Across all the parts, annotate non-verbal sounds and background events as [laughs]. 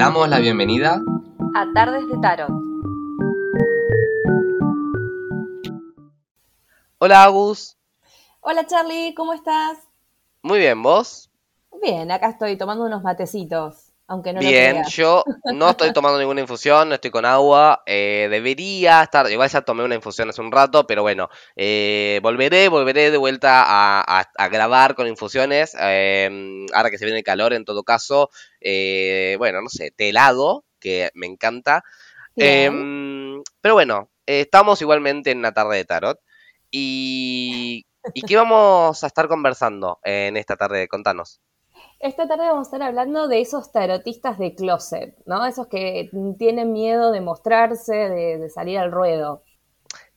damos la bienvenida a Tardes de Tarot. Hola Agus. Hola Charlie, ¿cómo estás? Muy bien, ¿vos? Bien, acá estoy tomando unos matecitos. Aunque no Bien, yo no estoy tomando ninguna infusión, no estoy con agua. Eh, debería estar, igual ya tomé una infusión hace un rato, pero bueno, eh, volveré, volveré de vuelta a, grabar con infusiones. Em, ahora que se viene el calor, en todo caso, eh, bueno, no sé, te helado, que me encanta. Em, pero bueno, estamos igualmente en una tarde de tarot. Y, ¿Y qué vamos a estar conversando en esta tarde? Contanos. Esta tarde vamos a estar hablando de esos tarotistas de closet, ¿no? Esos que tienen miedo de mostrarse, de, salir al ruedo.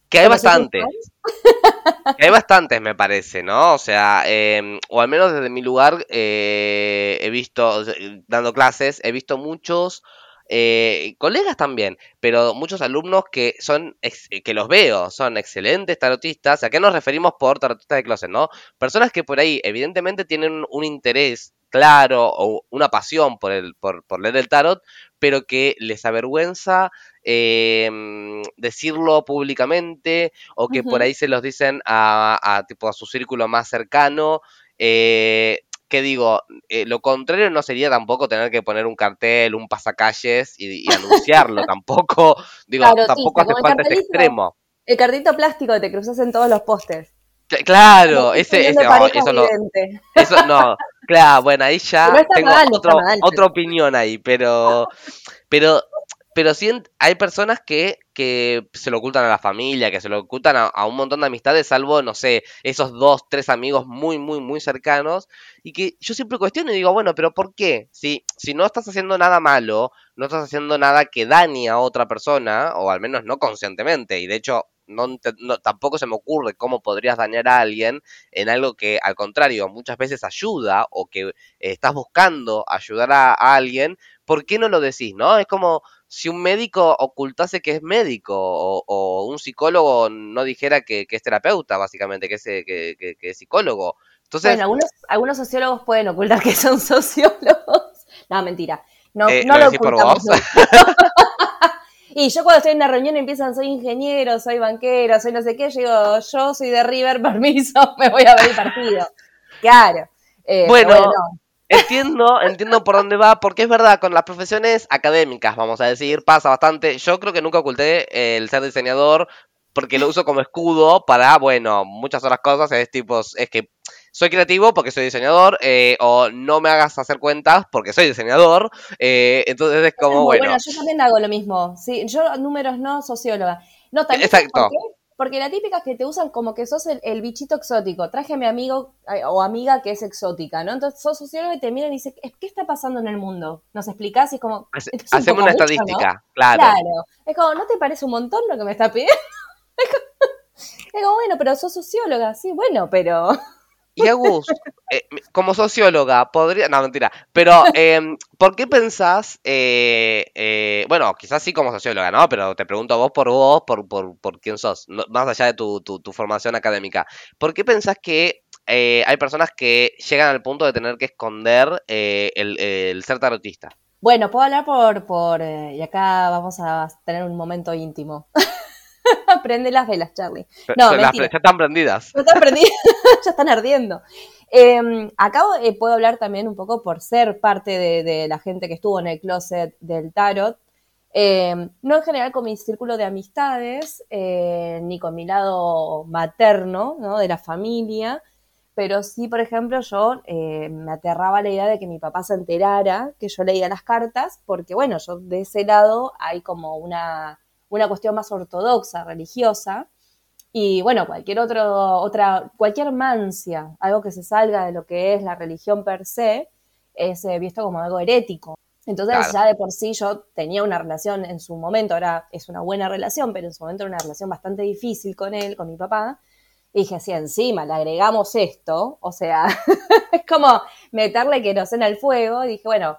Que hay bastantes. [laughs] que hay bastantes, me parece, ¿no? O sea, em, o al menos desde mi lugar eh, he visto, dando clases, he visto muchos eh, colegas también, pero muchos alumnos que son, que los veo, son excelentes tarotistas. ¿A qué nos referimos por tarotistas de closet, no? Personas que por ahí evidentemente tienen un interés claro o una pasión por, el, por, leer el tarot, pero que les avergüenza em, decirlo públicamente o que por ahí se los dicen a, tipo, a su círculo más cercano. Eh, que digo, eh, lo contrario no sería tampoco tener que poner un cartel, un pasacalles y, anunciarlo, [laughs] tampoco, digo, tampoco hace falta ese extremo. El cartito plástico que te cruzas en todos los pósters. Claro, ese, ese oh, eso no, eso no, [laughs] claro, bueno, ahí ya tengo otra opinión ahí, pero, pero, pero sí hay personas que, que se lo ocultan a la familia, que se lo ocultan a, un montón de amistades, salvo, no sé, esos dos, tres amigos muy, muy, muy cercanos, y que yo siempre cuestiono y digo, bueno, pero ¿por qué? Si, si no estás haciendo nada malo, no estás haciendo nada que dañe a otra persona, o al menos no conscientemente, y de hecho no, tampoco se me ocurre cómo podrías dañar a alguien en algo que al contrario muchas veces ayuda o que estás buscando ayudar a, alguien, ¿por qué no lo decís? ¿No? Es como si un médico ocultase que es médico o, un psicólogo no dijera que, es terapeuta, básicamente, que es, que, es psicólogo. Entonces, bueno, algunos, algunos sociólogos pueden ocultar que son [laughs] sociólogos. No, mentira. No, eh, no lo, ocultamos. [laughs] Y yo cuando estoy en una reunión empiezan, soy ingeniero, soy banquero, soy no sé qué, yo digo, yo soy de River, [laughs] permiso, me voy a ver el partido. Claro. Eh, bueno, entiendo, entiendo por dónde va, porque es verdad, con las profesiones académicas, vamos a decir, pasa bastante. Yo creo que nunca oculté el ser diseñador porque lo uso como escudo para, bueno, muchas otras cosas. Es tipo, es que soy creativo porque soy diseñador, eh, o no me hagas hacer cuentas porque soy diseñador. Eh, entonces es como, bueno. Bueno, yo también hago lo mismo. Sí, yo números no, socióloga. No, también. Exacto. Porque la típica es que te usan como que sos el, bichito exótico. Traje a mi amigo eh, o amiga que es exótica, ¿no? Entonces sos sociólogo y te miran y dices, ¿qué está pasando en el mundo? ¿Nos explicás? Y es como. hacemos una estadística, claro. Claro. Es como, ¿no te parece un montón lo que me está pidiendo? [laughs] es como, bueno, pero sos socióloga. Sí, bueno, pero. Y Agus, eh, como socióloga, podría. No, mentira. Pero, em, ¿por qué pensás. Eh, eh, bueno, quizás sí como socióloga, ¿no? Pero te pregunto vos por vos, por, por, por quién sos, más allá de tu, tu, formación académica. ¿Por qué pensás que hay personas que llegan al punto de tener que esconder el, el, ser tarotista? Bueno, puedo hablar por. por y acá vamos a tener un momento íntimo. [laughs] [laughs] Prende las velas, Charlie. No, las ya están prendidas. Ya están prendidas, [laughs] ya están ardiendo. Eh, acá eh, puedo hablar también un poco por ser parte de, la gente que estuvo en el closet del tarot. Em, no en general con mi círculo de amistades, eh, ni con mi lado materno, ¿no? De la familia, pero sí, por ejemplo, yo eh, me aterraba la idea de que mi papá se enterara que yo leía las cartas, porque bueno, yo de ese lado hay como una una cuestión más ortodoxa, religiosa, y bueno, cualquier otro, otra, cualquier mancia, algo que se salga de lo que es la religión per se, es eh, visto como algo herético. Entonces ya de por sí yo tenía una relación en su momento, ahora es una buena relación, pero en su momento era una relación bastante difícil con él, con mi papá. Y dije, si encima le agregamos esto, o sea, [laughs] es como meterle queroseno al fuego. Y dije, bueno,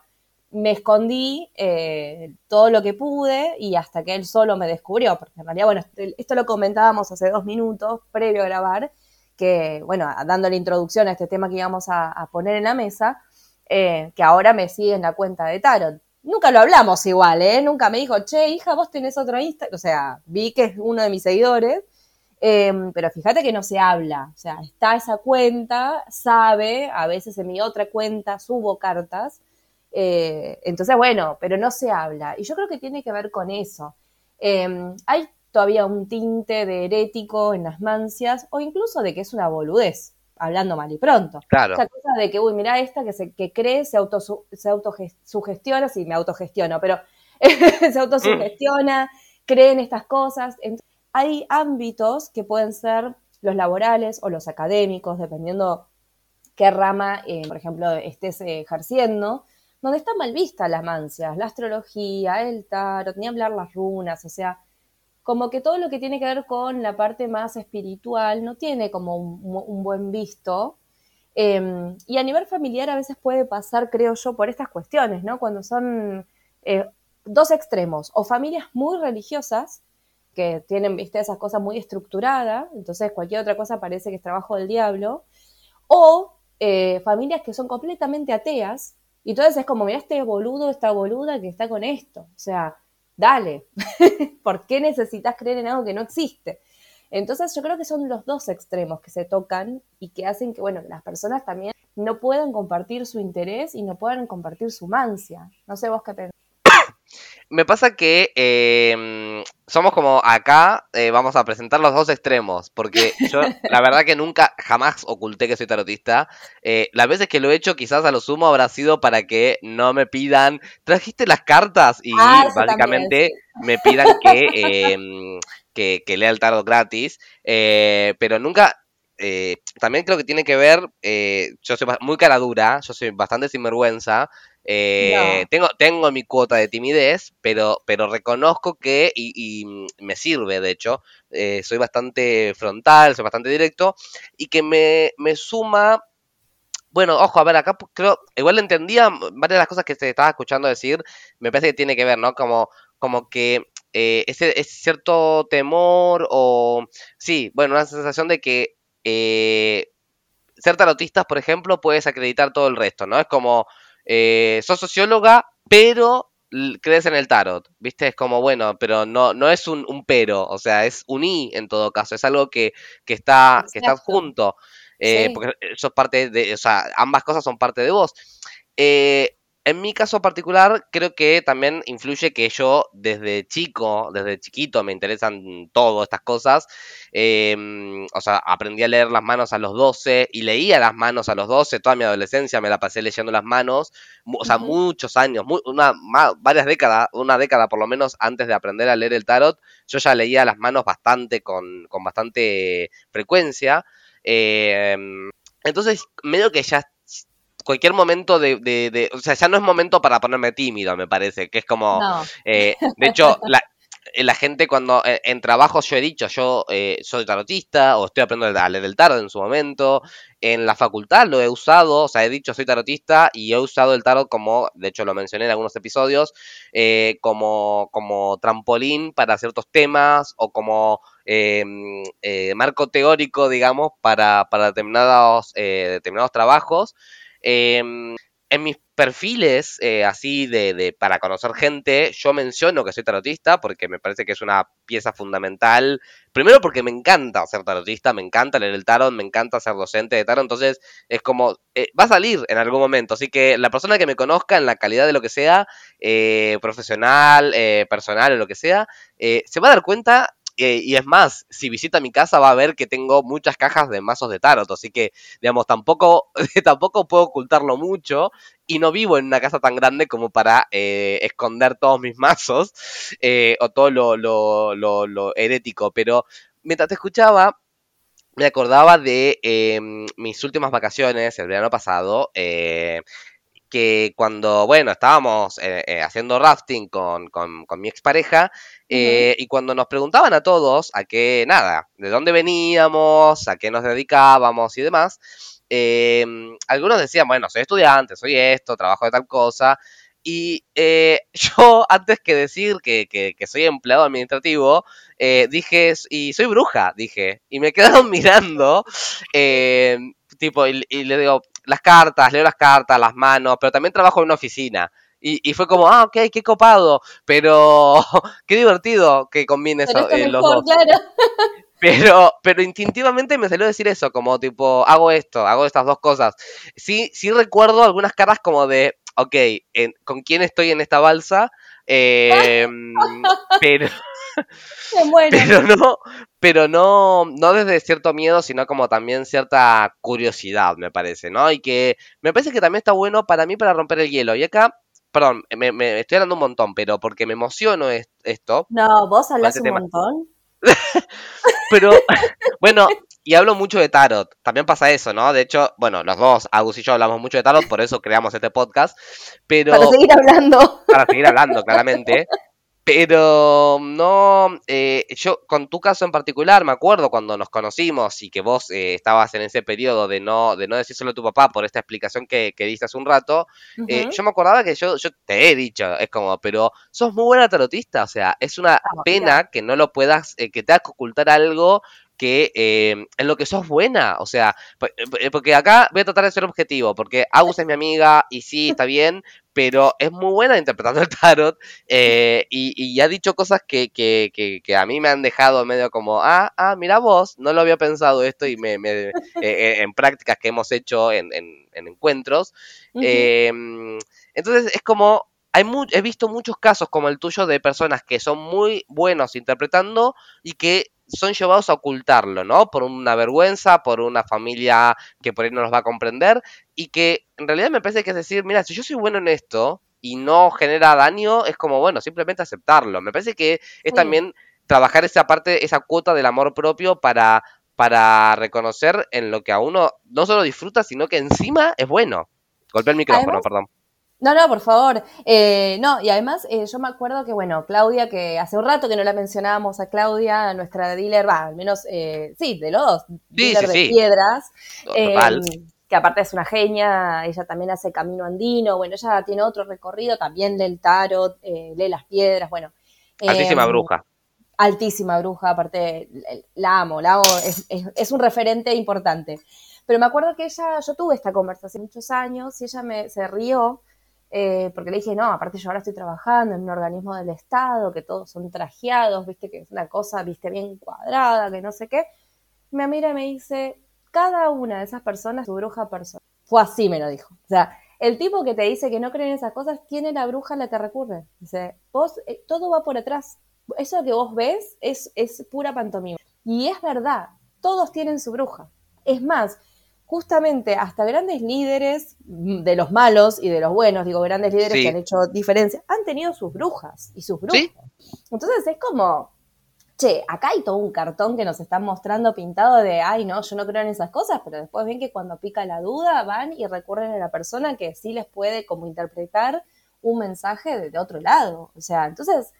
me escondí eh, todo lo que pude y hasta que él solo me descubrió, porque en realidad, bueno, esto lo comentábamos hace dos minutos previo a grabar, que, bueno, dando la introducción a este tema que íbamos a, poner en la mesa, eh, que ahora me sigue en la cuenta de Tarot. nunca lo hablamos igual, ¿eh? Nunca me dijo, che, hija, vos tenés otro Instagram. O sea, vi que es uno de mis seguidores, em, pero fíjate que no se habla. O sea, está esa cuenta, sabe, a veces en mi otra cuenta subo cartas. Eh, entonces, bueno, pero no se habla. Y yo creo que tiene que ver con eso. Em, hay todavía un tinte de herético en las mancias o incluso de que es una boludez hablando mal y pronto. Claro. Esa cosa de que, uy, mira esta que, se, que cree, se, auto, se autosugestiona, sí, me autogestiono, pero [laughs] se autosugestiona, cree en estas cosas. hay ámbitos que pueden ser los laborales o los académicos, dependiendo qué rama, eh, por ejemplo, estés ejerciendo, donde está mal vista las mancias, la astrología, el tarot, ni hablar las runas, o sea, como que todo lo que tiene que ver con la parte más espiritual no tiene como un, buen visto. Em, y a nivel familiar a veces puede pasar, creo yo, por estas cuestiones, ¿no? Cuando son eh, dos extremos, o familias muy religiosas, que tienen, viste, esas cosas muy estructuradas, entonces cualquier otra cosa parece que es trabajo del diablo, o eh, familias que son completamente ateas, y entonces es como, mira este boludo, esta boluda que está con esto, o sea, dale, [laughs] ¿por qué necesitas creer en algo que no existe? Entonces yo creo que son los dos extremos que se tocan y que hacen que, bueno, las personas también no puedan compartir su interés y no puedan compartir su mancia. No sé vos qué pensás. Me pasa que em, somos como acá, eh, vamos a presentar los dos extremos, porque yo [laughs] la verdad que nunca, jamás oculté que soy tarotista. Eh, las veces que lo he hecho, quizás a lo sumo habrá sido para que no me pidan, trajiste las cartas y ah, básicamente me pidan em, que, que, lea el tarot gratis, eh, pero nunca también creo que tiene que ver, yo soy muy cara dura, yo soy bastante sinvergüenza, eh, tengo, tengo mi cuota de timidez, pero, pero reconozco que, y, me sirve de hecho, eh, soy bastante frontal, soy bastante directo, y que me, me suma bueno, ojo, a ver, acá creo, igual entendía varias de las cosas que se estaba escuchando decir, me parece que tiene que ver, ¿no? Como, como que eh, ese, ese, cierto temor o, sí, bueno, una sensación de que ser tarotistas, por ejemplo, puedes acreditar todo el resto, ¿no? Es como, eh, sos socióloga, pero crees en el tarot, ¿viste? Es como, bueno, pero no, no es un, pero, o sea, es un i en todo caso, es algo que, que está, que está junto, eh, porque eso es parte de, o sea, ambas cosas son parte de vos. Eh, en mi caso particular, creo que también influye que yo desde chico, desde chiquito, me interesan todas estas cosas. Em, o sea, aprendí a leer las manos a los 12 y leía las manos a los 12. Toda mi adolescencia me la pasé leyendo las manos. O sea, muchos años, una, varias décadas, una década por lo menos antes de aprender a leer el tarot, yo ya leía las manos bastante, con, con bastante frecuencia. Em, entonces, medio que ya cualquier momento de, de, O sea, ya no es momento para ponerme tímido, me parece. Que es como. Eh, de hecho, la, la gente cuando eh, en, trabajos yo he dicho, yo eh, soy tarotista o estoy aprendiendo a leer el tarot en su momento. En la facultad lo he usado, o sea, he dicho soy tarotista y he usado el tarot como, de hecho lo mencioné en algunos episodios, como, como trampolín para ciertos temas o como em, marco teórico, digamos, para, para determinados, determinados trabajos. Em, en mis perfiles, eh, así de, para conocer gente, yo menciono que soy tarotista porque me parece que es una pieza fundamental. Primero porque me encanta ser tarotista, me encanta leer el tarot, me encanta ser docente de tarot, entonces es como, eh, va a salir en algún momento, así que la persona que me conozca en la calidad de lo que sea, eh, profesional, personal o lo que sea, se va a dar cuenta eh, y es más, si visita mi casa va a ver que tengo muchas cajas de mazos de tarot, así que, digamos, tampoco, [laughs] tampoco puedo ocultarlo mucho y no vivo en una casa tan grande como para eh, esconder todos mis [laughs] mazos eh, o todo lo, lo, lo, lo, herético, pero mientras te escuchaba... Me acordaba de em, mis últimas vacaciones, el verano pasado, que cuando, bueno, estábamos eh, eh, haciendo rafting con, con, mi expareja, eh, y cuando nos preguntaban a todos a qué, nada, de dónde veníamos, a qué nos dedicábamos y demás, em, algunos decían, bueno, soy estudiante, soy esto, trabajo de tal cosa, y [laughs] yo, antes que decir que, que, que soy empleado administrativo, dije, y soy bruja, dije, y me [laughs] quedaron mirando, tipo, y, y le digo, las cartas, leo las cartas, las manos, pero también trabajo en una oficina. Y, fue como, ah, ok, qué copado, pero [laughs] qué divertido que combine eso, eh, los dos. [laughs] Pero, pero instintivamente me salió decir eso, como tipo, hago esto, hago estas dos cosas. Sí, sí recuerdo algunas caras como de, ok, ¿con quién estoy en esta balsa? [laughs] Em, pero, [laughs] pero no, pero no, no desde cierto miedo, sino como también cierta curiosidad, me parece, ¿no? Y que me parece que también está bueno para mí para romper el hielo. Y acá, perdón, me, estoy hablando un montón, pero porque me emociono esto. No, vos hablas un montón. [laughs] pero, [laughs] bueno, y hablo mucho de tarot. También pasa eso, ¿no? De hecho, bueno, los dos, Agus y yo, hablamos mucho de tarot, por eso creamos este podcast. Pero, para seguir hablando. Para seguir hablando, claramente. Pero no, eh, yo con tu caso en particular, me acuerdo cuando nos conocimos y que vos eh, estabas en ese periodo de no, de no decírselo a tu papá por esta explicación que, que diste hace un rato, eh, yo me acordaba que yo, yo te he dicho, es como, pero sos muy buena tarotista, o sea, es una ah, pena que no lo puedas, que te que ocultar algo que eh, en lo que sos buena. O sea, eh, porque acá voy a tratar de ser objetivo, porque Agus es mi amiga y sí, está bien, pero es muy buena interpretando el tarot eh, y, ha dicho cosas que, que, que, a mí me han dejado medio como, ah, ah, mira vos, no lo había pensado esto y me, me en prácticas que hemos hecho en, en, encuentros. Em, entonces es como, hay he visto muchos casos como el tuyo de personas que son muy buenos interpretando y que son llevados a ocultarlo, ¿no? Por una vergüenza, por una familia que por ahí no los va a comprender y que en realidad me parece que es decir, mira, si yo soy bueno en esto y no genera daño, es como, bueno, simplemente aceptarlo. Me parece que es también trabajar esa parte, esa cuota del amor propio para, para reconocer en lo que a uno no solo disfruta, sino que encima es bueno. Golpea el micrófono, perdón. No, no, por favor. Eh, no, y además eh, yo me acuerdo que, bueno, Claudia, que hace un rato que no la mencionábamos a Claudia, nuestra dealer, va, al menos, eh, sí, de los dos, dealer de piedras, em, que aparte es una genia, ella también hace camino andino, bueno, ella tiene otro recorrido, también lee el tarot, lee las piedras, bueno. Altísima em, bruja. Altísima bruja, aparte, la amo, la amo, es, es un referente importante. Pero me acuerdo que ella, yo tuve esta conversación muchos años y ella me, se rió eh, porque le dije, no, aparte yo ahora estoy trabajando en un organismo del Estado, que todos son trajeados, viste, que es una cosa, viste, bien cuadrada, que no sé qué. Me mira y me dice, cada una de esas personas su bruja persona. Fue así, me lo dijo. O sea, el tipo que te dice que no cree en esas cosas tiene la bruja a la que recurre. Dice, vos, eh, todo va por atrás. Eso que vos ves es, es pura pantomima. Y es verdad, todos tienen su bruja. Es más, justamente hasta grandes líderes de los malos y de los buenos, digo, grandes líderes que han hecho diferencia, han tenido sus brujas y sus brujas. Entonces es como, che, acá hay todo un cartón que nos están mostrando pintado de, ay, no, yo no creo en esas cosas, pero después ven que cuando pica la duda van y recurren a la persona que sí les puede como interpretar un mensaje de otro lado. O sea, entonces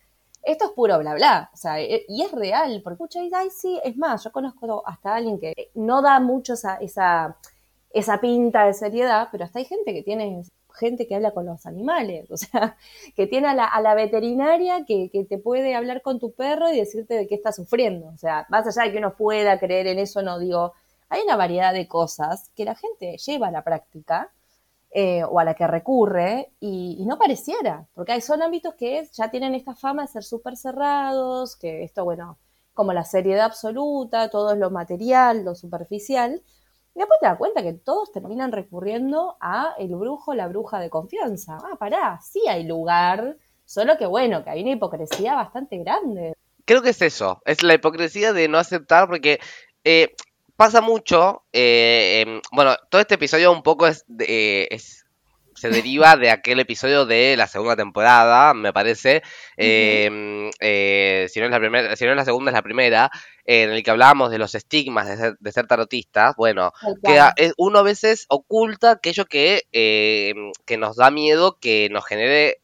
esto es puro bla bla, o sea, e, y es real, porque muchos dicen, ay, sí, es más, yo conozco hasta alguien que no da mucho esa, esa, esa pinta de seriedad, pero hasta hay gente que tiene gente que habla con los animales, [laughs] o sea, que tiene a la, a la veterinaria que, que, te puede hablar con tu perro y decirte de qué está sufriendo, o sea, más allá de que uno pueda creer en eso, no digo, hay una variedad de cosas que la gente lleva a la práctica eh, o a la que recurre y, no pareciera, porque hay, son ámbitos que ya tienen esta fama de ser súper cerrados, que esto, bueno, como la seriedad absoluta, todo es lo material, lo superficial, y después te das cuenta que todos terminan recurriendo a el brujo, la bruja de confianza. Ah, pará, sí hay lugar, solo que bueno, que hay una hipocresía bastante grande. Creo que es eso, es la hipocresía de no aceptar, porque eh, pasa mucho, eh, em, bueno, todo este episodio un poco es, eh, es, se deriva de aquel episodio de la segunda temporada, me parece, em, eh, si, no es la primera, si no es la segunda es la primera, en el que hablábamos de los estigmas de ser, de ser tarotistas, bueno, que uno a veces oculta aquello que, em, que nos da miedo que nos genere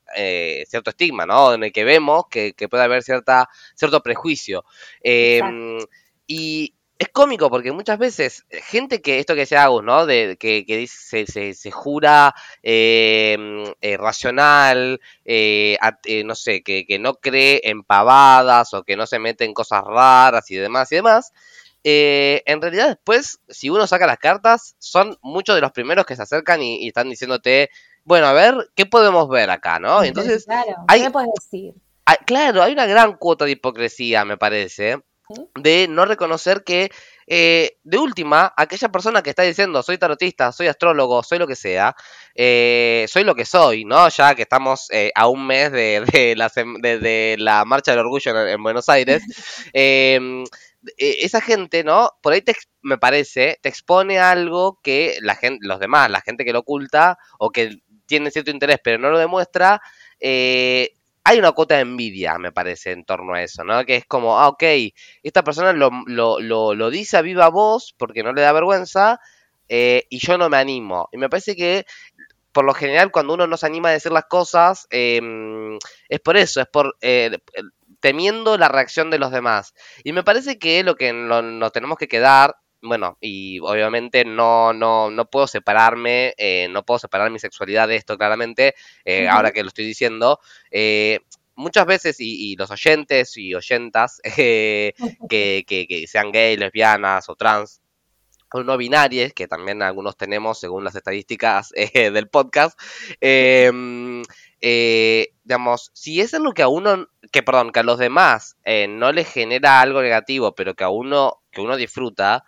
cierto estigma, ¿no? En el que vemos que, que puede haber cierta, cierto prejuicio. y, es cómico porque muchas veces eh, gente que, esto que decía Agus, ¿no? De, que, que se, se, se, jura em, eh, racional, eh, no sé, que, que, no cree en pavadas o que no se mete en cosas raras y demás y demás. en realidad después, si uno saca las cartas, son muchos de los primeros que se acercan y, y están diciéndote, bueno, a ver, ¿qué podemos ver acá, no? Entonces, claro, ¿qué me puedes decir? claro, hay una gran cuota de hipocresía, me parece, de no reconocer que eh, de última, aquella persona que está diciendo soy tarotista, soy astrólogo, soy lo que sea, eh, soy lo que soy, ¿no? Ya que estamos eh, a un mes de, la, de, la, Marcha del Orgullo en, Buenos Aires, [laughs] em, e, esa gente, ¿no? Por ahí te, me parece, te expone algo que la gente, los demás, la gente que lo oculta o que tiene cierto interés pero no lo demuestra, eh, hay una cuota de envidia, me parece, en torno a eso, ¿no? Que es como, ah, ok, esta persona lo, lo, lo, dice a viva voz porque no le da vergüenza eh, y yo no me animo. Y me parece que, por lo general, cuando uno no se anima a decir las cosas, em, es por eso, es por eh, temiendo la reacción de los demás. Y me parece que lo que nos tenemos que quedar bueno, y obviamente no, no, no puedo separarme, eh, no puedo separar mi sexualidad de esto claramente, eh, ahora que lo estoy diciendo. Eh, muchas veces, y, los oyentes y oyentas [laughs] que, que, sean gay, lesbianas o trans, o no binarias, que también algunos tenemos según las estadísticas [laughs] del podcast, em, digamos, si es lo que a uno, que perdón, que a los demás no les genera algo negativo, pero que a uno, que uno disfruta,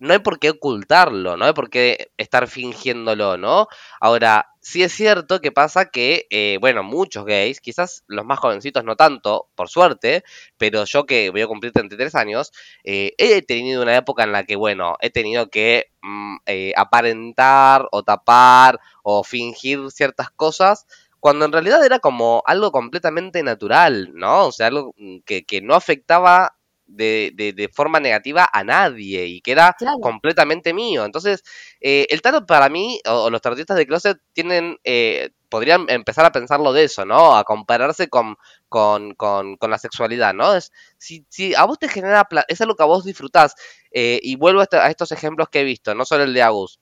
no hay por qué ocultarlo, no hay por qué estar fingiéndolo, ¿no? Ahora, sí es cierto que pasa que, eh, bueno, muchos gays, quizás los más jovencitos no tanto, por suerte, pero yo que voy a cumplir 33 años, eh, he tenido una época en la que, bueno, he tenido que mm, eh, aparentar o tapar o fingir ciertas cosas cuando en realidad era como algo completamente natural, ¿no? O sea, algo mm, que, que no afectaba de, de, forma negativa a nadie y que era completamente mío. Entonces, eh, el tarot para mí, o, los tarotistas de closet, tienen, eh, podrían empezar a pensarlo de eso, ¿no? A compararse con, con, con, con la sexualidad, ¿no? Es, si, si, a vos te genera, es algo que a vos disfrutás, eh, y vuelvo a, a, estos ejemplos que he visto, no solo el de Agus.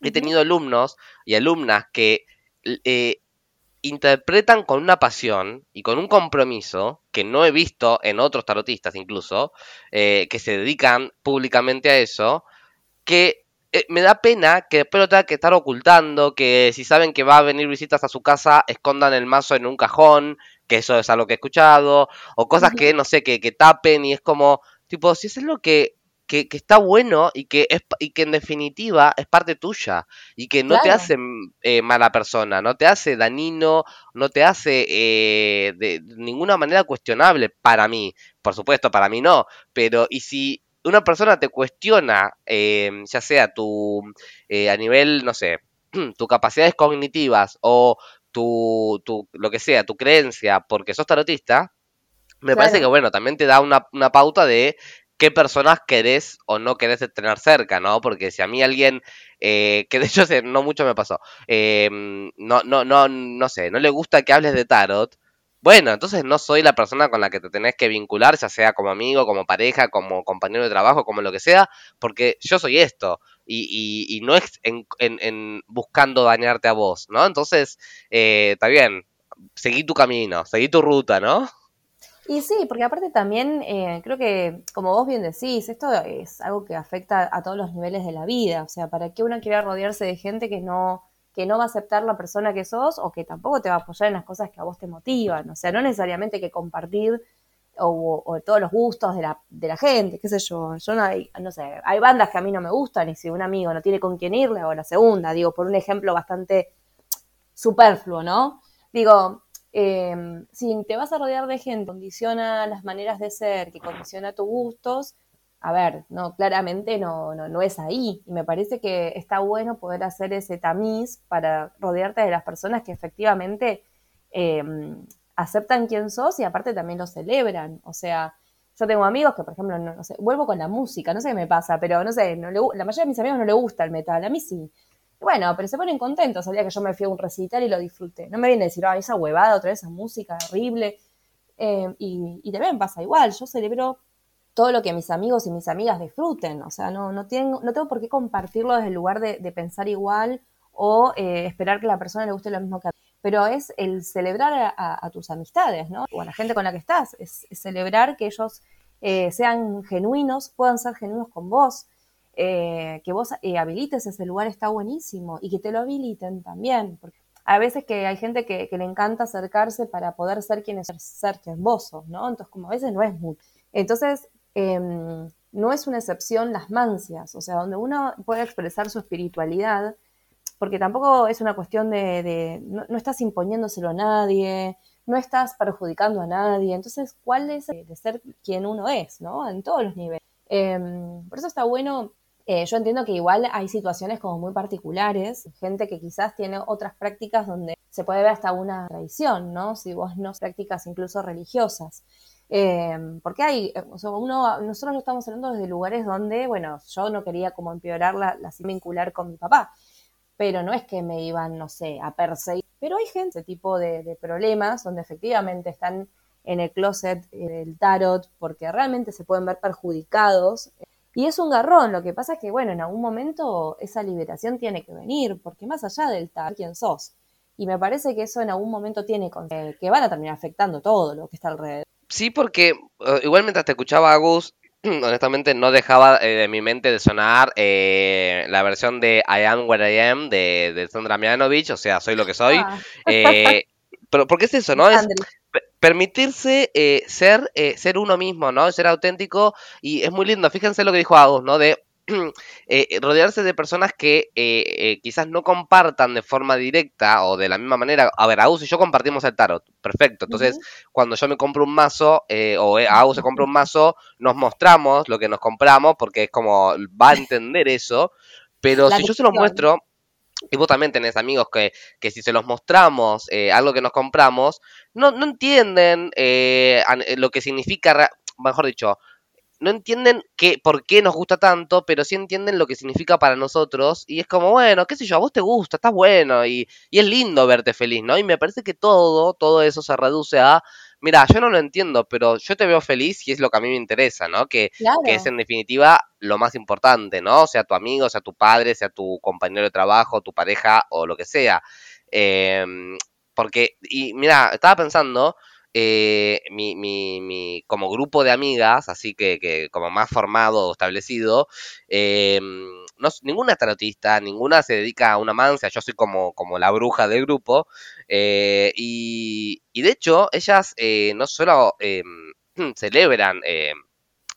He tenido alumnos y alumnas que interpretan con una pasión y con un compromiso que no he visto en otros tarotistas incluso, eh, que se dedican públicamente a eso, que eh, me da pena que después lo tenga que estar ocultando, que si saben que va a venir visitas a su casa, escondan el mazo en un cajón, que eso es algo que he escuchado, o cosas que, no sé, que, que tapen y es como, tipo, si eso es lo que que, está bueno y que, es, y que en definitiva es parte tuya y que no te hace eh, mala persona, no te hace dañino, no te hace eh, de ninguna manera cuestionable para mí. Por supuesto, para mí no, pero y si una persona te cuestiona, eh, ya sea tu, a nivel, no sé, [clears throat] tus capacidades cognitivas o tu, tu, lo que sea, tu creencia, porque sos tarotista, me parece que, bueno, también te da una, una pauta de qué personas querés o no querés tener cerca, ¿no? Porque si a mí alguien, eh, que de hecho no mucho me pasó, eh, no, no, no, no sé, no le gusta que hables de tarot, bueno, entonces no soy la persona con la que te tenés que vincular, ya sea como amigo, como pareja, como compañero de trabajo, como lo que sea, porque yo soy esto. Y, y, no es en, en, buscando dañarte a vos, ¿no? Entonces, eh, está bien, seguí tu camino, seguí tu ruta, ¿no? Y sí, porque aparte también eh, creo que, como vos bien decís, esto es algo que afecta a todos los niveles de la vida. O sea, ¿para qué uno quiere rodearse de gente que no, que no va a aceptar la persona que sos o que tampoco te va a apoyar en las cosas que a vos te motivan? O sea, no necesariamente que compartir o, todos los gustos de la, de la gente, qué sé yo. Yo no, hay, no sé, hay bandas que a mí no me gustan y si un amigo no tiene con quién irle, o la segunda, digo, por un ejemplo bastante superfluo, ¿no? Digo, eh, si te vas a rodear de gente condiciona las maneras de ser, que condiciona tus gustos, a ver, no, claramente no, no, no, es ahí. Y me parece que está bueno poder hacer ese tamiz para rodearte de las personas que efectivamente em, aceptan quién sos y aparte también lo celebran. O sea, yo tengo amigos que, por ejemplo, no, sé, vuelvo con la música, no sé qué me pasa, pero no sé, no la mayoría de mis amigos no le gusta el metal, a mí sí. Bueno, pero se ponen contentos el día que yo me fui a un recital y lo disfruté. No me viene a decir, ah, esa huevada, otra vez esa música horrible. Eh, y, y también pasa igual, yo celebro todo lo que mis amigos y mis amigas disfruten. O sea, no, no, tengo, no tengo por qué compartirlo desde el lugar de, pensar igual o eh, esperar que la persona le guste lo mismo que a mí. Pero es el celebrar a, tus amistades, ¿no? O a la gente con la que estás. Es, celebrar que ellos eh, sean genuinos, puedan ser genuinos con vos. Eh, que vos eh, habilites ese lugar está buenísimo y que te lo habiliten también. Porque a veces que hay gente que, le encanta acercarse para poder ser quien es ser quien vos sos, ¿no? Entonces, como a veces no es mucho. Entonces, em, no es una excepción las mancias, o sea, donde uno puede expresar su espiritualidad, porque tampoco es una cuestión de, no, estás imponiéndoselo a nadie, no estás perjudicando a nadie, entonces, ¿cuál es de ser quien uno es, ¿no? En todos los niveles. Em, por eso está bueno eh, yo entiendo que igual hay situaciones como muy particulares, gente que quizás tiene otras prácticas donde se puede ver hasta una tradición, ¿no? Si vos no prácticas incluso religiosas. Eh, porque hay, o sea, uno, nosotros lo estamos hablando desde lugares donde, bueno, yo no quería como empeorar la, la vincular con mi papá, pero no es que me iban, no sé, a perseguir. Pero hay gente, ese tipo de, de problemas donde efectivamente están en el closet del tarot porque realmente se pueden ver perjudicados y es un garrón, lo que pasa es que, bueno, en algún momento esa liberación tiene que venir, porque más allá del tal, quién sos. Y me parece que eso en algún momento tiene que van a terminar afectando todo lo que está alrededor. Sí, porque eh, igual mientras te escuchaba a Gus, [clears throat] honestamente no dejaba eh, de mi mente de sonar eh, la versión de I Am What I Am de, de Sandra Mianovich, o sea, soy lo que soy. Ah. [laughs] pero porque es eso, ¿no? Es, permitirse eh, ser, eh, ser uno mismo, ¿no? Ser auténtico y es muy lindo. Fíjense lo que dijo Agus, ¿no? De [clears throat] eh, rodearse de personas que quizás no compartan de forma directa o de la misma manera. A ver, Agus y yo compartimos el tarot, perfecto. Entonces, cuando yo me compro un mazo o Agus se compra un mazo, nos mostramos lo que nos compramos porque es como va a entender eso. Pero si yo se lo muestro, y vos también tenés amigos que, que si se los mostramos eh, algo que nos compramos, no, no entienden eh, eh, lo que significa, mejor dicho, no entienden qué, por qué nos gusta tanto, pero sí entienden lo que significa para nosotros. Y es como, bueno, qué sé yo, a vos te gusta, estás bueno y, y es lindo verte feliz, ¿no? Y me parece que todo, todo eso se reduce a mira, yo no lo entiendo, pero yo te veo feliz y es lo que a mí me interesa, ¿no? Que, que es en definitiva lo más importante, ¿no? Sea tu amigo, sea tu padre, sea tu compañero de trabajo, tu pareja o lo que sea. Em, porque, y mira, estaba pensando, eh, mi, mi, mi, como grupo de amigas, así que, que como más formado o establecido, eh, no, ninguna tarotista, ninguna se dedica a una mancia, yo soy como, como la bruja del grupo, eh, y, y, de hecho ellas eh, no solo em, [clears throat] celebran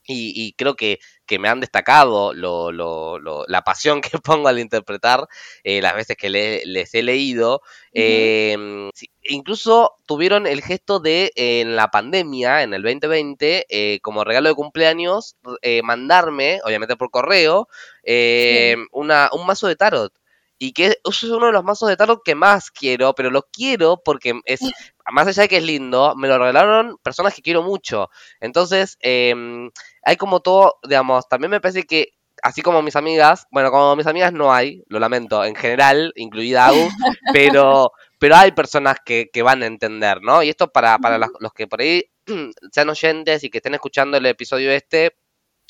y, creo que, que, me han destacado lo, lo, la pasión [laughs] que pongo al interpretar eh, las veces que les he leído. Em, incluso tuvieron el gesto de, en la pandemia, en el 2020, eh, como regalo de cumpleaños, eh, mandarme, obviamente por correo, em, una, un mazo de tarot y que es uno de los mazos de tarot que más quiero, pero lo quiero porque es, más allá de que es lindo, me lo regalaron personas que quiero mucho. Entonces, eh, hay como todo, digamos, también me parece que, así como mis amigas, bueno, como mis amigas no hay, lo lamento, en general, incluida Agus, [laughs] pero, pero hay personas que, que van a entender, ¿no? Y esto para, para los, los que por ahí [clears throat] sean oyentes y que estén escuchando el episodio este,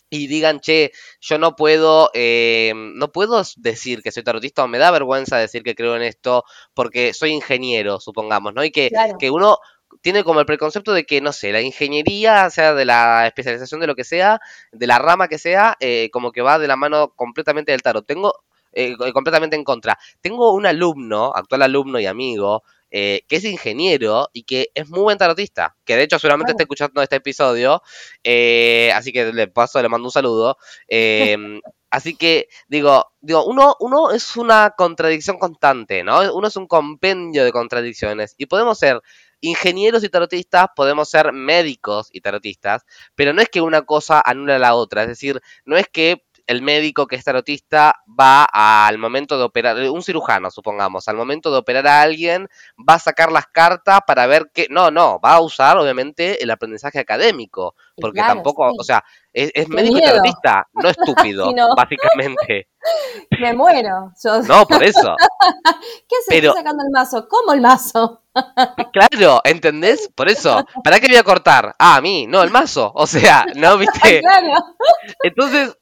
y digan, che, yo no puedo, eh, no puedo decir que soy tarotista o me da vergüenza decir que creo en esto porque soy ingeniero, supongamos, ¿no? Y que, que uno tiene como el preconcepto de que, no sé, la ingeniería, sea de la especialización de lo que sea, de la rama que sea, eh, como que va de la mano completamente del tarot. Tengo eh, completamente en contra. Tengo un alumno, actual alumno y amigo, eh, que es ingeniero y que es muy buen tarotista, que de hecho seguramente está escuchando este episodio, eh, así que le paso, le mando un saludo. Em, [laughs] así que digo, digo, uno, uno es una contradicción constante, ¿no? Uno es un compendio de contradicciones y podemos ser ingenieros y tarotistas, podemos ser médicos y tarotistas, pero no es que una cosa anula a la otra, es decir, no es que el médico que es tarotista va al momento de operar, un cirujano, supongamos, al momento de operar a alguien, va a sacar las cartas para ver qué. No, no, va a usar, obviamente, el aprendizaje académico. Porque tampoco, o sea, es, médico y tarotista, no estúpido, [laughs] básicamente. [laughs] Me muero. No, por eso. [laughs] ¿Qué haces Pero... sacando el mazo? ¿Cómo el mazo? claro, ¿entendés? Por eso. ¿Para qué voy a cortar? Ah, a mí, no, el mazo. O sea, ¿no viste? claro. Entonces,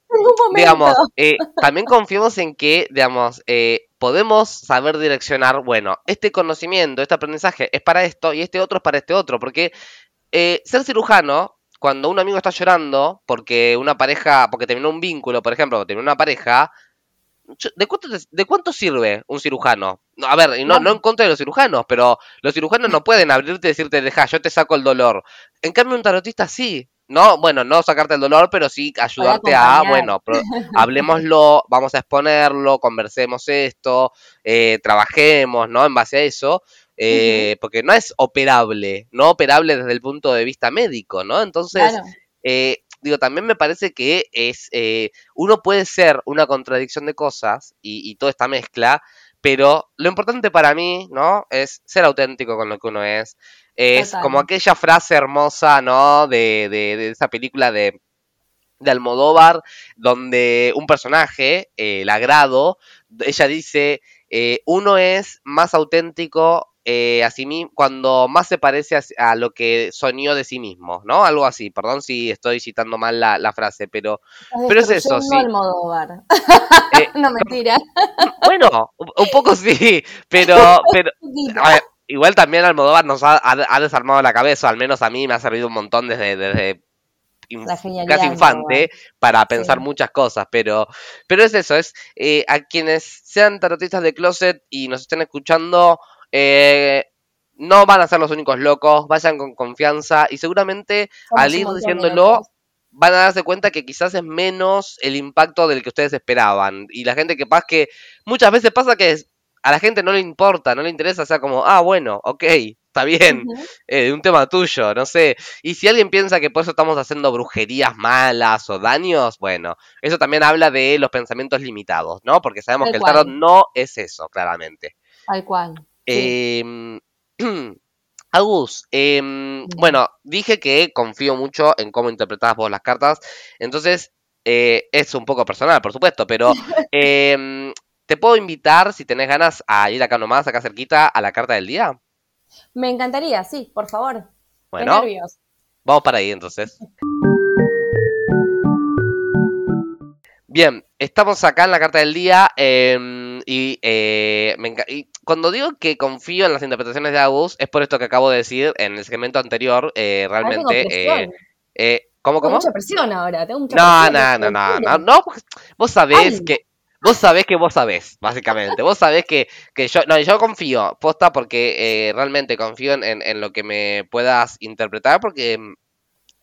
digamos, eh, también confiamos en que, digamos, eh, podemos saber direccionar, bueno, este conocimiento, este aprendizaje es para esto y este otro es para este otro, porque eh, ser cirujano, cuando un amigo está llorando porque una pareja, porque terminó un vínculo, por ejemplo, terminó una pareja, ¿de cuánto, ¿de cuánto sirve un cirujano? No, a ver, no, no en contra de los cirujanos, pero los cirujanos no pueden abrirte y decirte, deja, yo te saco el dolor. En cambio, un tarotista sí. No, bueno, no sacarte el dolor, pero sí ayudarte a, bueno, [laughs] hablemoslo, vamos a exponerlo, conversemos esto, eh, trabajemos, ¿no? En base a eso, eh, porque no es operable, no operable desde el punto de vista médico, ¿no? Entonces, eh, digo, también me parece que es, eh, uno puede ser una contradicción de cosas y, toda esta mezcla, pero lo importante para mí, ¿no? Es ser auténtico con lo que uno es. Es como aquella frase hermosa, ¿no? De, de, de esa película de, de Almodóvar, donde un personaje, eh, el agrado, ella dice, eh, uno es más auténtico eh, a sí mismo, cuando más se parece a, lo que soñó de sí mismo, ¿no? Algo así, perdón si estoy citando mal la, frase, pero, pero es eso, sí. Eh, [laughs] no, mentira. [laughs] Bueno, un, poco sí, pero, [laughs] pero igual también Almodóvar nos ha, desarmado la cabeza, al menos a mí me ha servido un montón desde, desde casi infante para pensar muchas cosas, pero, pero es eso, es eh, a quienes sean tarotistas de closet y nos estén escuchando, eh, no van a ser los únicos locos, vayan con confianza y seguramente al ir diciéndolo van a darse cuenta que quizás es menos el impacto del que ustedes esperaban. Y la gente que pasa que muchas veces pasa que a la gente no le importa, no le interesa, o sea, como, ah, bueno, ok, está bien, eh, un tema tuyo, no sé. Y si alguien piensa que por eso estamos haciendo brujerías malas o daños, bueno, eso también habla de los pensamientos limitados, ¿no? Porque sabemos que el tarot no es eso, claramente. Tal cual. Eh, [clears throat] Agus, em, bueno, dije que confío mucho en cómo interpretabas vos las cartas, entonces eh, es un poco personal, por supuesto, pero [laughs] em, ¿te puedo invitar, si tenés ganas, a ir acá nomás, acá cerquita, a la carta del día? Me encantaría, sí, por favor. Bueno, vamos para ahí entonces. [laughs] Bien, estamos acá en la carta del día em, y, eh, y, cuando digo que confío en las interpretaciones de Agus es por esto que acabo de decir en el segmento anterior. Eh, realmente. Eh, eh, ¿Cómo, cómo? Tengo mucha presión ahora, tengo mucha no, No, no, no, no, no, vos sabés que. Vos sabés que vos sabés, básicamente. Vos sabés que, que yo. No, yo confío, posta, porque eh, realmente confío en, en, lo que me puedas interpretar, porque mm,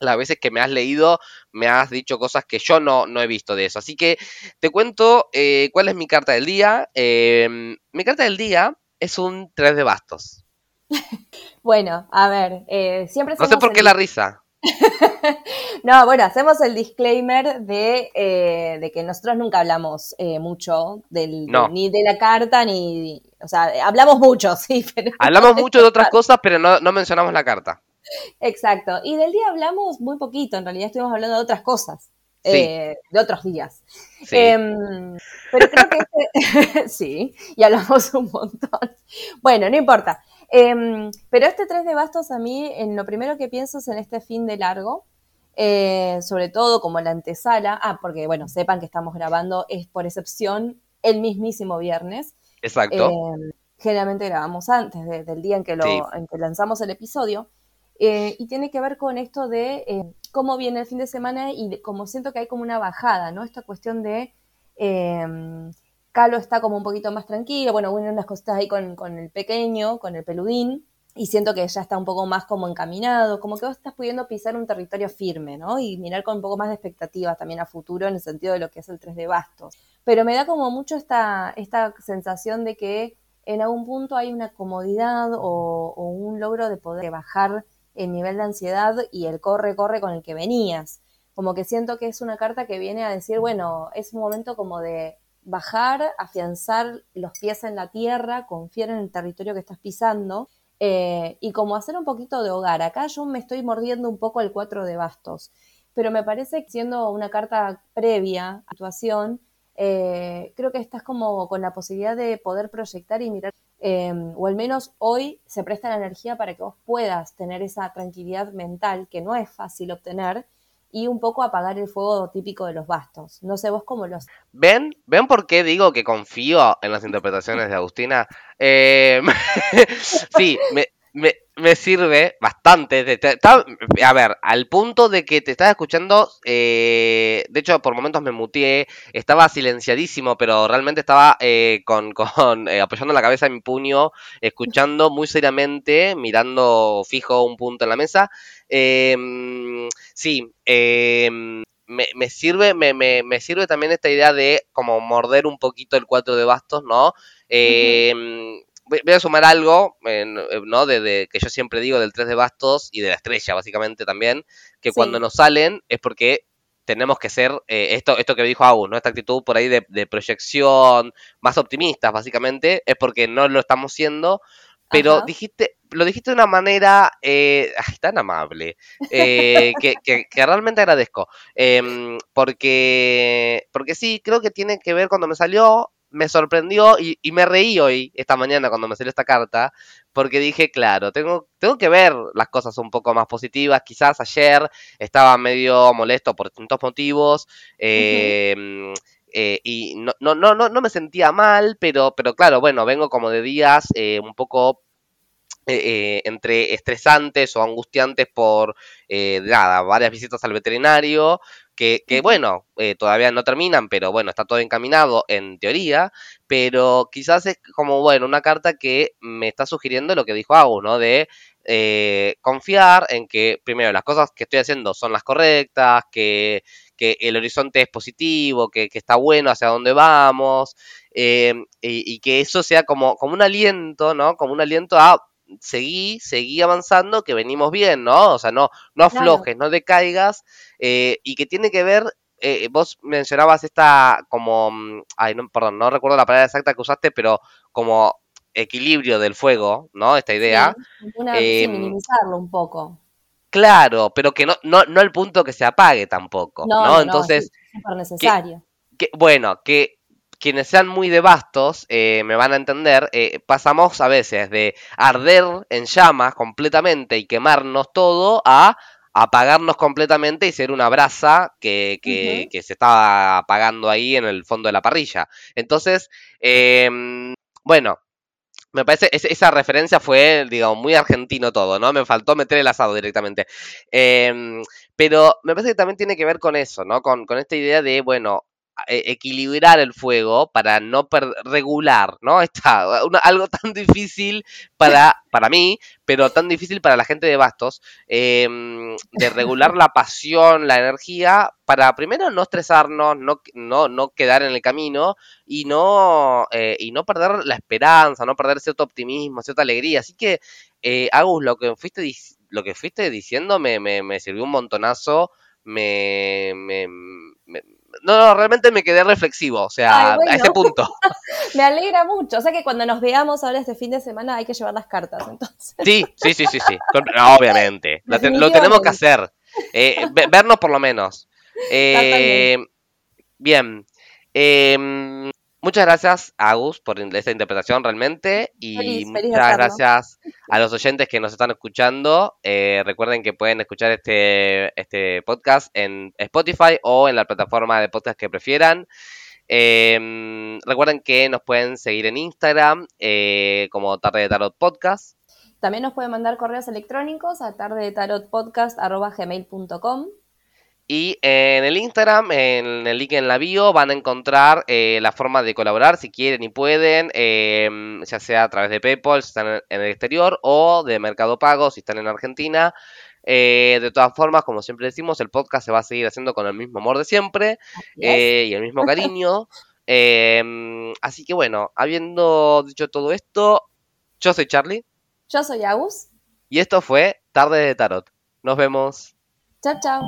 las veces que me has leído me has dicho cosas que yo no, no he visto de eso. Así que te cuento eh, cuál es mi carta del día. Em, mi carta del día es un 3 de bastos. [laughs] bueno, a ver, eh, siempre... No sé por qué la risa. [laughs] no, bueno, hacemos el disclaimer de, eh, de que nosotros nunca hablamos mucho del, ni de la carta, ni... O sea, hablamos mucho, [laughs] sí, pero... Hablamos mucho de otras cosas, pero no, no mencionamos la carta. Exacto. Y del día hablamos muy poquito, en realidad estuvimos hablando de otras cosas. Eh, de otros días. Em, pero creo que este, [laughs] sí, y hablamos un montón. Bueno, no importa. Em, pero este 3 de bastos a mí, en lo primero que pienso es en este fin de largo, eh, sobre todo como la antesala. Ah, porque bueno, sepan que estamos grabando, es por excepción, el mismísimo viernes. Exacto. Em, generalmente grabamos antes del día en que, lo, en que lanzamos el episodio. Eh, y tiene que ver con esto de eh, cómo viene el fin de semana y como siento que hay como una bajada, ¿no? Esta cuestión de eh, Calo está como un poquito más tranquilo, bueno, bueno, unas cositas ahí con, con, el pequeño, con el peludín, y siento que ya está un poco más como encaminado, como que vos estás pudiendo pisar un territorio firme, ¿no? Y mirar con un poco más de expectativas también a futuro en el sentido de lo que es el 3 de bastos. Pero me da como mucho esta, esta sensación de que en algún punto hay una comodidad o, o un logro de poder bajar el nivel de ansiedad y el corre, corre con el que venías. Como que siento que es una carta que viene a decir, bueno, es un momento como de bajar, afianzar los pies en la tierra, confiar en el territorio que estás pisando eh, y como hacer un poquito de hogar. Acá yo me estoy mordiendo un poco el cuatro de bastos, pero me parece que siendo una carta previa a la situación, eh, creo que estás como con la posibilidad de poder proyectar y mirar Em, o al menos hoy se presta la energía para que vos puedas tener esa tranquilidad mental que no es fácil obtener y un poco apagar el fuego típico de los bastos. No sé vos cómo los... ¿Ven? ¿Ven por qué digo que confío en las interpretaciones de Agustina? Em, [laughs] sí, me, me sirve bastante. a ver, al punto de que te estaba escuchando, eh, de hecho por momentos me muteé, estaba silenciadísimo, pero realmente estaba eh, con, [laughs] con eh, apoyando la cabeza en mi puño, escuchando muy seriamente, mirando fijo un punto en la mesa. Em, sí, em, me, me, sirve, me, me, me, sirve también esta idea de como morder un poquito el cuatro de bastos, ¿no? Voy a sumar algo, eh, ¿no? De, que yo siempre digo del 3 de bastos y de la estrella, básicamente también, que cuando nos salen es porque tenemos que ser, eh, esto, esto que dijo Agus, ¿no? Esta actitud por ahí de, proyección, más optimistas, básicamente, es porque no lo estamos siendo, pero dijiste, lo dijiste de una manera eh, tan amable, que, que, que, realmente agradezco. Em, porque, porque sí, creo que tiene que ver cuando me salió, me sorprendió y, me reí hoy, esta mañana, cuando me salió esta carta, porque dije, claro, tengo, tengo que ver las cosas un poco más positivas. Quizás ayer estaba medio molesto por distintos motivos. Em, eh, y no, no, no, no, me sentía mal, pero, pero claro, bueno, vengo como de días eh, un poco eh, entre estresantes o angustiantes por nada, varias visitas al veterinario que, bueno, eh, todavía no terminan, pero bueno, está todo encaminado en teoría, pero quizás es como, bueno, una carta que me está sugiriendo lo que dijo Agus, ¿no? De eh, confiar en que, primero, las cosas que estoy haciendo son las correctas, que, que el horizonte es positivo, que, que, está bueno hacia dónde vamos, eh, y, y, que eso sea como, como un aliento, ¿no? Como un aliento a seguí, seguí avanzando, que venimos bien, ¿no? O sea, no, no aflojes, no decaigas, eh, y que tiene que ver, eh, vos mencionabas esta como, mm, ay, no, perdón, no recuerdo la palabra exacta que usaste, pero como equilibrio del fuego, ¿no? Esta idea. Sí, em, minimizarlo un poco. Claro, pero que no, no, no el punto que se apague tampoco, ¿no? Entonces, es necesario. que, bueno, que quienes sean muy de bastos eh, me van a entender, eh, pasamos a veces de arder en llamas completamente y quemarnos todo a apagarnos completamente y ser una brasa que, que, se está apagando ahí en el fondo de la parrilla. Entonces, em, bueno, me parece, esa referencia fue, digamos, muy argentino todo, ¿no? Me faltó meter el asado directamente. Em, pero me parece que también tiene que ver con eso, ¿no? Con, con esta idea de, bueno, equilibrar el fuego para no regular, ¿no? [laughs] Está algo tan difícil para, para mí, pero tan difícil para la gente de Bastos, em, de regular la pasión, la energía, para primero no estresarnos, no, no, no quedar en el camino y no, eh, y no perder la esperanza, no perder cierto optimismo, cierta alegría. Así que, eh, Agus, lo que fuiste, lo que fuiste diciendo me, me, me sirvió un montonazo. me, me, no, no, realmente me quedé reflexivo, o sea, a ese punto. [laughs] me alegra mucho. O sea que cuando nos veamos ahora este fin de semana hay que llevar las cartas, entonces. Sí, sí, sí, sí, sí. Obviamente. Lo, tenemos que hacer. Eh, vernos por lo menos. Eh, bien. Eh, Muchas gracias, Agus, por esta interpretación realmente. Y muchas gracias a los oyentes que nos están escuchando. Eh, recuerden que pueden escuchar este, este podcast en Spotify o en la plataforma de podcast que prefieran. Em, recuerden que nos pueden seguir en Instagram eh, como Tarde de Tarot Podcast. También nos pueden mandar correos electrónicos a tardedetarotpodcast.gmail.com y en el Instagram, en el link en la bio, van a encontrar eh, la forma de colaborar si quieren y pueden, em, ya sea a través de PayPal si están en el exterior o de Mercado Pago si están en Argentina. Eh, de todas formas, como siempre decimos, el podcast se va a seguir haciendo con el mismo amor de siempre eh, y el mismo cariño. [laughs] Em, así que bueno, habiendo dicho todo esto, yo soy Charlie. Yo soy Agus. Y esto fue Tarde de Tarot. Nos vemos. Chao, chao.